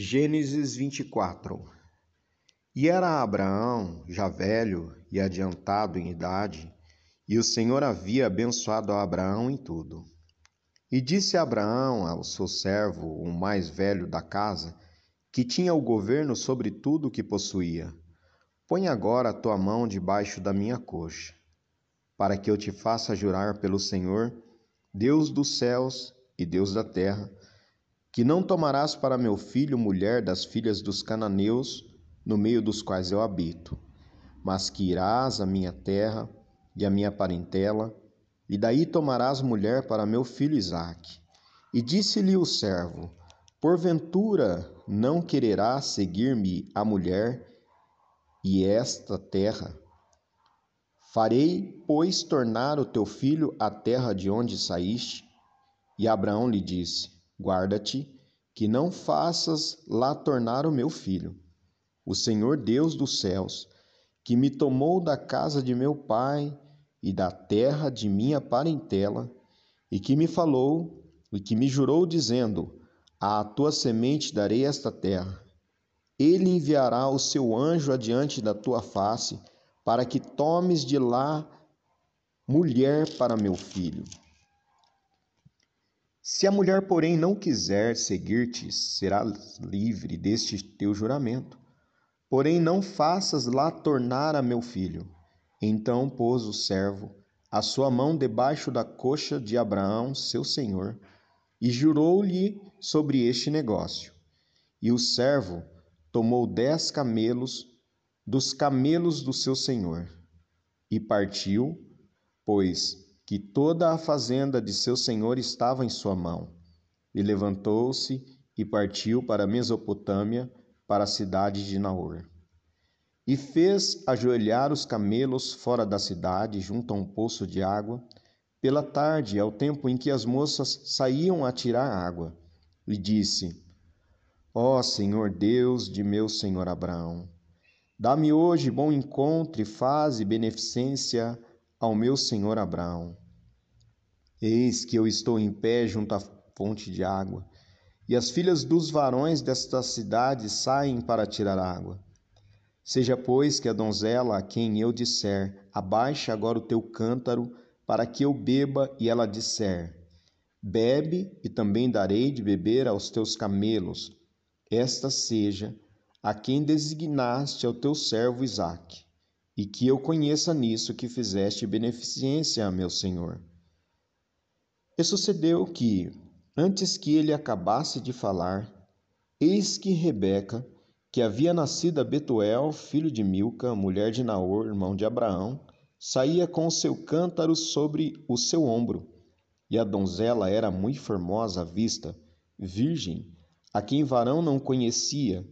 Gênesis 24 E era Abraão já velho e adiantado em idade, e o Senhor havia abençoado a Abraão em tudo. E disse Abraão ao seu servo, o mais velho da casa, que tinha o governo sobre tudo o que possuía: Põe agora a tua mão debaixo da minha coxa, para que eu te faça jurar pelo Senhor, Deus dos céus e Deus da terra, que não tomarás para meu filho mulher das filhas dos cananeus, no meio dos quais eu habito, mas que irás à minha terra e à minha parentela, e daí tomarás mulher para meu filho Isaque. E disse-lhe o servo: Porventura não quererás seguir-me a mulher e esta terra? Farei, pois, tornar o teu filho a terra de onde saíste? E Abraão lhe disse: Guarda-te, que não faças lá tornar o meu filho. O Senhor Deus dos céus, que me tomou da casa de meu pai e da terra de minha parentela, e que me falou e que me jurou, dizendo: À tua semente darei esta terra. Ele enviará o seu anjo adiante da tua face, para que tomes de lá mulher para meu filho. Se a mulher, porém, não quiser seguir-te, será livre deste teu juramento. Porém, não faças lá tornar a meu filho. Então pôs o servo a sua mão debaixo da coxa de Abraão, seu senhor, e jurou-lhe sobre este negócio. E o servo tomou dez camelos dos camelos do seu senhor e partiu, pois que toda a fazenda de seu senhor estava em sua mão. E levantou-se e partiu para a Mesopotâmia, para a cidade de Naor. E fez ajoelhar os camelos fora da cidade, junto a um poço de água, pela tarde, ao tempo em que as moças saíam a tirar água, e disse: Ó Senhor Deus de meu senhor Abraão, dá-me hoje bom encontro e faze beneficência ao meu senhor Abraão. Eis que eu estou em pé junto à fonte de água, e as filhas dos varões desta cidade saem para tirar água. Seja, pois, que a donzela a quem eu disser, abaixa agora o teu cântaro, para que eu beba, e ela disser, bebe, e também darei de beber aos teus camelos, esta seja a quem designaste ao teu servo Isaque e que eu conheça nisso que fizeste beneficência a meu senhor. E sucedeu que, antes que ele acabasse de falar, eis que Rebeca, que havia nascido a Betuel, filho de Milca, mulher de Naor, irmão de Abraão, saía com o seu cântaro sobre o seu ombro. E a donzela era muito formosa à vista, virgem, a quem varão não conhecia,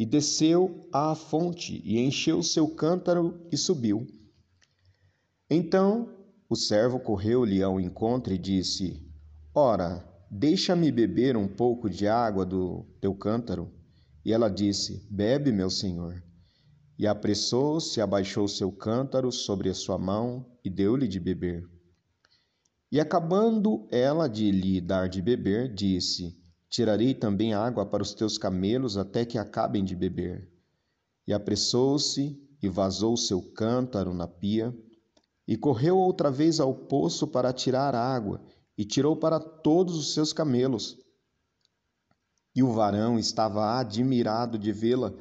e desceu à fonte e encheu seu cântaro e subiu. Então o servo correu-lhe ao encontro e disse: Ora, deixa-me beber um pouco de água do teu cântaro. E ela disse: Bebe, meu senhor. E apressou-se, abaixou seu cântaro sobre a sua mão e deu-lhe de beber. E acabando ela de lhe dar de beber, disse: Tirarei também água para os teus camelos até que acabem de beber. E apressou-se e vazou seu cântaro na pia, e correu outra vez ao poço para tirar água, e tirou para todos os seus camelos. E o varão estava admirado de vê-la,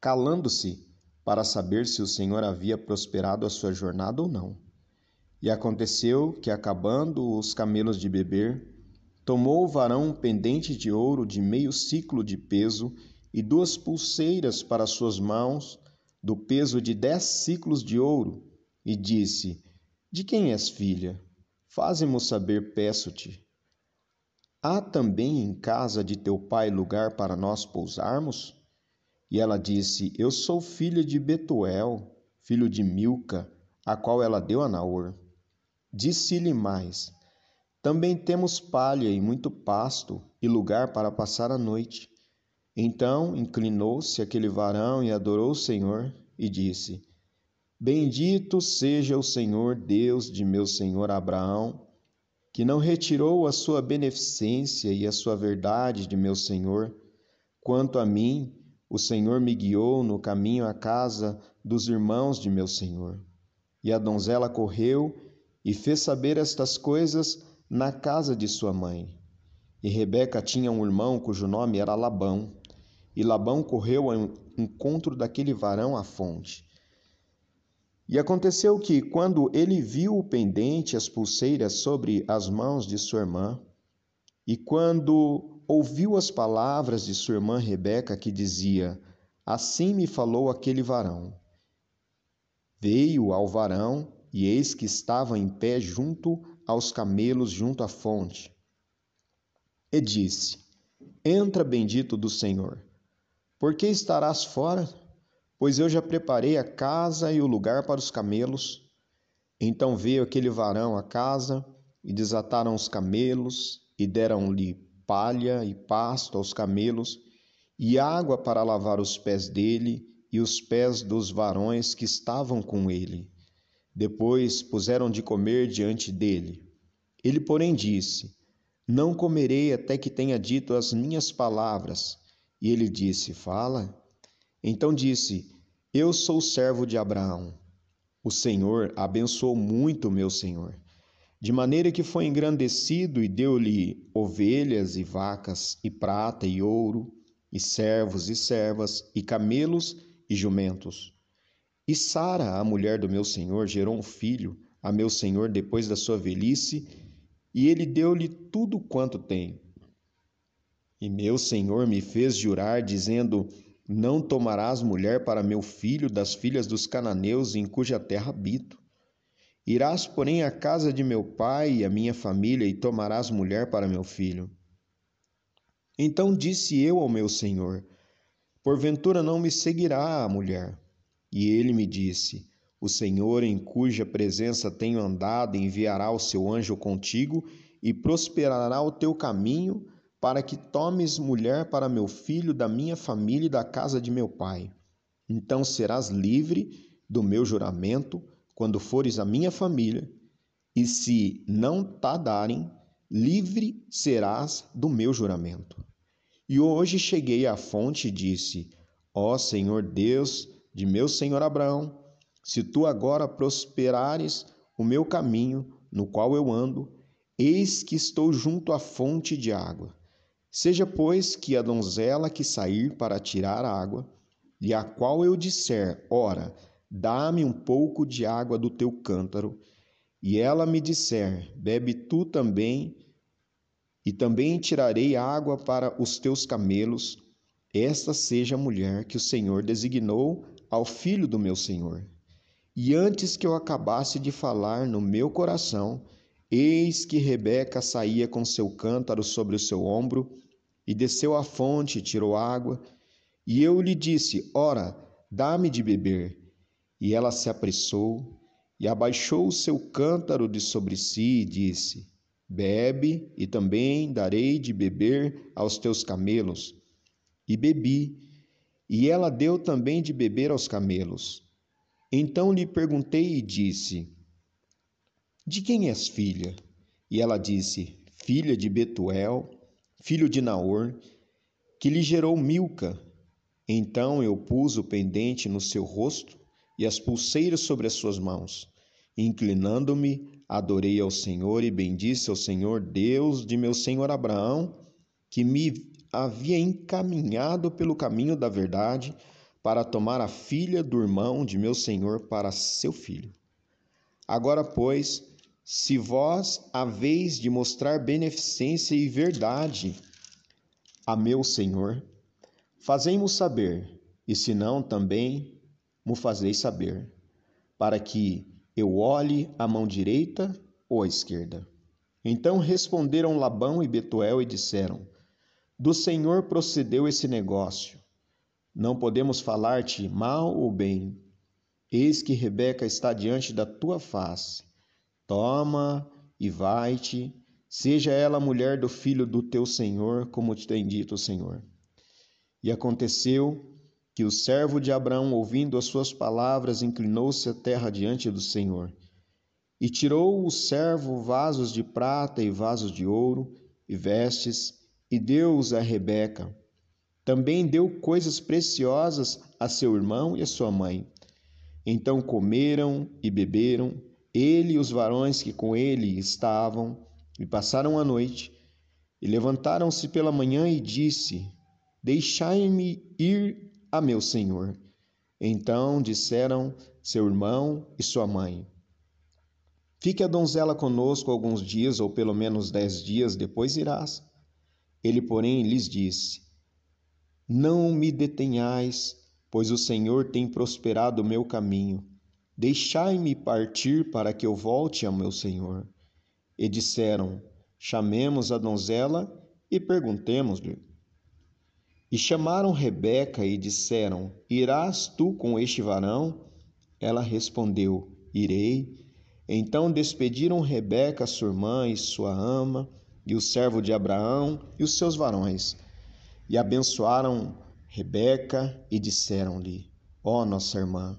calando-se para saber se o Senhor havia prosperado a sua jornada ou não. E aconteceu que, acabando os camelos de beber, Tomou o varão um pendente de ouro de meio ciclo de peso e duas pulseiras para suas mãos, do peso de dez ciclos de ouro, e disse: De quem és filha? Faze-mo saber, peço-te. Há também em casa de teu pai lugar para nós pousarmos? E ela disse: Eu sou filha de Betuel, filho de Milca, a qual ela deu a Naor. Disse-lhe mais: também temos palha e muito pasto e lugar para passar a noite. Então inclinou-se aquele varão e adorou o Senhor e disse: Bendito seja o Senhor Deus de meu senhor Abraão, que não retirou a sua beneficência e a sua verdade de meu senhor, Quanto a mim, o Senhor me guiou no caminho à casa dos irmãos de meu senhor. E a donzela correu e fez saber estas coisas na casa de sua mãe. E Rebeca tinha um irmão cujo nome era Labão. E Labão correu ao encontro daquele varão à fonte. E aconteceu que, quando ele viu o pendente, as pulseiras sobre as mãos de sua irmã, e quando ouviu as palavras de sua irmã Rebeca, que dizia: Assim me falou aquele varão. Veio ao varão, e eis que estava em pé junto aos camelos, junto à fonte. E disse: Entra, bendito do Senhor. Por que estarás fora? Pois eu já preparei a casa e o lugar para os camelos. Então veio aquele varão à casa, e desataram os camelos, e deram-lhe palha e pasto aos camelos, e água para lavar os pés dele e os pés dos varões que estavam com ele. Depois puseram de comer diante dele. Ele, porém, disse: Não comerei até que tenha dito as minhas palavras. E ele disse: Fala. Então disse: Eu sou servo de Abraão. O Senhor abençoou muito meu senhor de maneira que foi engrandecido e deu-lhe ovelhas e vacas, e prata e ouro, e servos e servas, e camelos e jumentos. E Sara, a mulher do meu senhor, gerou um filho a meu senhor depois da sua velhice, e ele deu-lhe tudo quanto tem. E meu senhor me fez jurar, dizendo: Não tomarás mulher para meu filho das filhas dos cananeus em cuja terra habito Irás, porém, à casa de meu pai e à minha família e tomarás mulher para meu filho. Então disse eu ao meu senhor: Porventura não me seguirá a mulher? E ele me disse: O Senhor, em cuja presença tenho andado, enviará o seu anjo contigo e prosperará o teu caminho, para que tomes mulher para meu filho da minha família e da casa de meu pai. Então serás livre do meu juramento quando fores a minha família, e se não ta darem, livre serás do meu juramento. E hoje cheguei à fonte e disse: Ó Senhor Deus de meu senhor Abraão, se tu agora prosperares o meu caminho no qual eu ando, eis que estou junto à fonte de água. Seja, pois, que a donzela que sair para tirar água, e a qual eu disser, ora, Dá-me um pouco de água do teu cântaro. E ela me disser: Bebe tu também, e também tirarei água para os teus camelos. Esta seja a mulher que o Senhor designou ao filho do meu senhor. E antes que eu acabasse de falar no meu coração, eis que Rebeca saía com seu cântaro sobre o seu ombro, e desceu à fonte e tirou água. E eu lhe disse: Ora, dá-me de beber. E ela se apressou e abaixou o seu cântaro de sobre si e disse: Bebe, e também darei de beber aos teus camelos. E bebi, e ela deu também de beber aos camelos. Então lhe perguntei e disse: De quem és filha? E ela disse: Filha de Betuel, filho de Naor, que lhe gerou Milca. Então eu pus o pendente no seu rosto e as pulseiras sobre as suas mãos. Inclinando-me, adorei ao Senhor e bendisse ao Senhor, Deus de meu senhor Abraão, que me havia encaminhado pelo caminho da verdade para tomar a filha do irmão de meu senhor para seu filho. Agora, pois, se vós haveis de mostrar beneficência e verdade a meu senhor, fazei-mo saber, e se não, também mo fazeis saber, para que eu olhe a mão direita ou a esquerda. Então responderam Labão e Betuel e disseram: Do Senhor procedeu esse negócio. Não podemos falar-te mal ou bem. Eis que Rebeca está diante da tua face. Toma e vai-te, seja ela mulher do filho do teu senhor, como te tem dito o Senhor. E aconteceu que o servo de Abraão, ouvindo as suas palavras, inclinou-se a terra diante do Senhor. E tirou o servo vasos de prata e vasos de ouro e vestes, e deu-os a Rebeca. Também deu coisas preciosas a seu irmão e a sua mãe. Então comeram e beberam, ele e os varões que com ele estavam, e passaram a noite. E levantaram-se pela manhã e disse: Deixai-me ir a meu senhor. Então disseram seu irmão e sua mãe: Fique a donzela conosco alguns dias, ou pelo menos dez dias, depois irás. Ele, porém, lhes disse: não me detenhais, pois o Senhor tem prosperado o meu caminho. Deixai-me partir para que eu volte ao meu Senhor. E disseram: Chamemos a donzela e perguntemos-lhe. E chamaram Rebeca e disseram: Irás tu com este varão? Ela respondeu: Irei. Então despediram Rebeca, sua irmã e sua ama, e o servo de Abraão e os seus varões e abençoaram Rebeca e disseram-lhe: Ó oh, nossa irmã,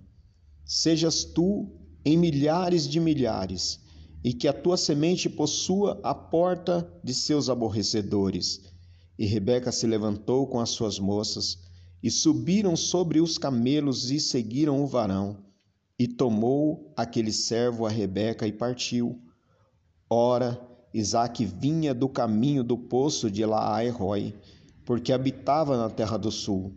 sejas tu em milhares de milhares, e que a tua semente possua a porta de seus aborrecedores. E Rebeca se levantou com as suas moças, e subiram sobre os camelos e seguiram o varão. E tomou aquele servo a Rebeca e partiu. Ora, Isaque vinha do caminho do poço de Laai-Roi, porque habitava na terra do sul.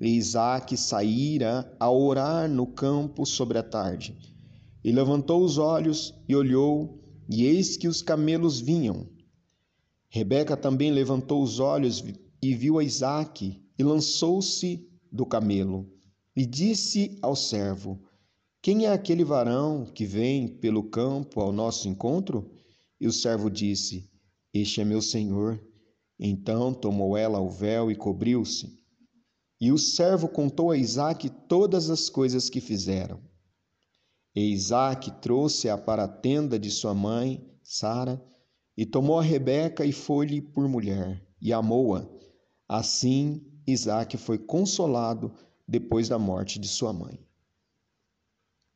E Isaac saíra a orar no campo sobre a tarde. E levantou os olhos e olhou, e eis que os camelos vinham. Rebeca também levantou os olhos e viu a Isaque, e lançou-se do camelo, e disse ao servo: Quem é aquele varão que vem pelo campo ao nosso encontro? E o servo disse: Este é meu senhor. Então tomou ela o véu e cobriu-se. E o servo contou a Isaque todas as coisas que fizeram. E Isaque trouxe-a para a tenda de sua mãe, Sara, e tomou a Rebeca e foi-lhe por mulher, e amou-a. Assim, Isaque foi consolado depois da morte de sua mãe.